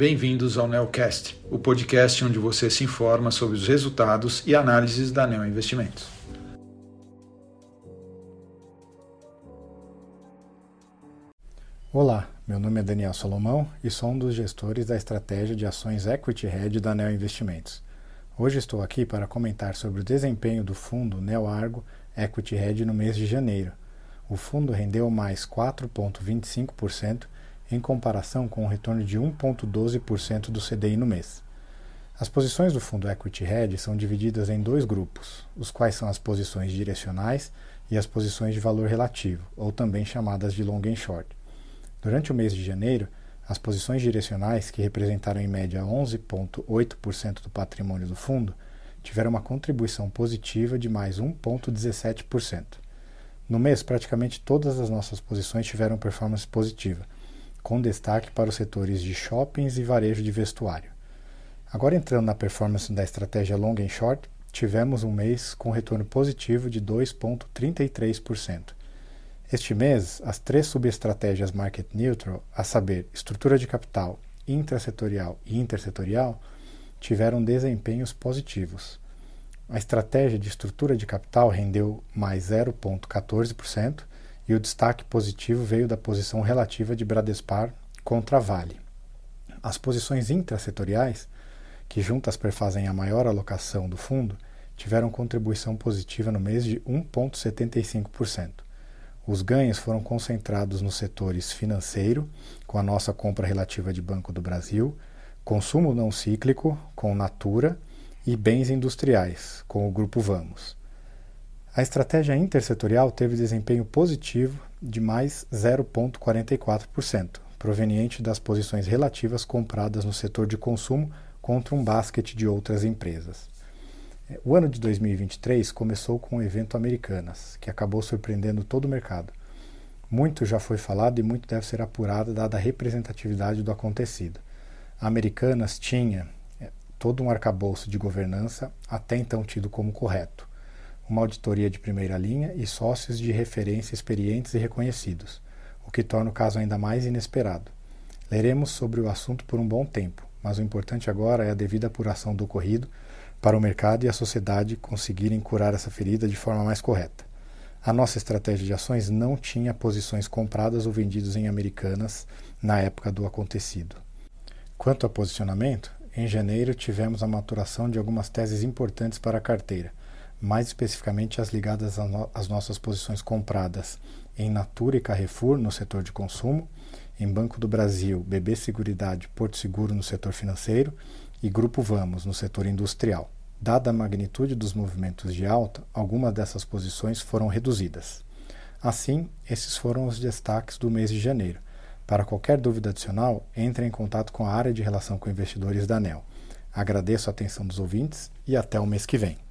bem-vindos ao Neocast, o podcast onde você se informa sobre os resultados e análises da Neo Investimentos. Olá, meu nome é Daniel Solomão e sou um dos gestores da estratégia de ações Equity Hedge da Neo Investimentos. Hoje estou aqui para comentar sobre o desempenho do fundo Neo Argo Equity Hedge no mês de janeiro. O fundo rendeu mais 4,25% em comparação com um retorno de 1,12% do CDI no mês. As posições do fundo Equity Hedge são divididas em dois grupos, os quais são as posições direcionais e as posições de valor relativo, ou também chamadas de long and short. Durante o mês de janeiro, as posições direcionais, que representaram em média 11,8% do patrimônio do fundo, tiveram uma contribuição positiva de mais 1,17%. No mês, praticamente todas as nossas posições tiveram performance positiva com destaque para os setores de shoppings e varejo de vestuário. Agora entrando na performance da estratégia long and short, tivemos um mês com retorno positivo de 2,33%. Este mês, as três subestratégias market neutral, a saber, estrutura de capital, intrasetorial e intersetorial, tiveram desempenhos positivos. A estratégia de estrutura de capital rendeu mais 0,14%, e o destaque positivo veio da posição relativa de Bradespar contra Vale. As posições intrasetoriais, que juntas perfazem a maior alocação do fundo, tiveram contribuição positiva no mês de 1,75%. Os ganhos foram concentrados nos setores financeiro, com a nossa compra relativa de Banco do Brasil, consumo não cíclico, com Natura, e bens industriais, com o Grupo Vamos. A estratégia intersetorial teve desempenho positivo de mais 0,44%, proveniente das posições relativas compradas no setor de consumo contra um basquete de outras empresas. O ano de 2023 começou com o evento Americanas, que acabou surpreendendo todo o mercado. Muito já foi falado e muito deve ser apurado dada a representatividade do acontecido. A Americanas tinha é, todo um arcabouço de governança até então tido como correto uma auditoria de primeira linha e sócios de referência experientes e reconhecidos, o que torna o caso ainda mais inesperado. Leremos sobre o assunto por um bom tempo, mas o importante agora é a devida apuração do ocorrido para o mercado e a sociedade conseguirem curar essa ferida de forma mais correta. A nossa estratégia de ações não tinha posições compradas ou vendidas em americanas na época do acontecido. Quanto ao posicionamento, em janeiro tivemos a maturação de algumas teses importantes para a carteira, mais especificamente as ligadas às nossas posições compradas em Natura e Carrefour no setor de consumo, em Banco do Brasil, BB Seguridade, Porto Seguro no setor financeiro e Grupo Vamos no setor industrial. Dada a magnitude dos movimentos de alta, algumas dessas posições foram reduzidas. Assim, esses foram os destaques do mês de janeiro. Para qualquer dúvida adicional, entre em contato com a área de relação com investidores da ANEL. Agradeço a atenção dos ouvintes e até o mês que vem.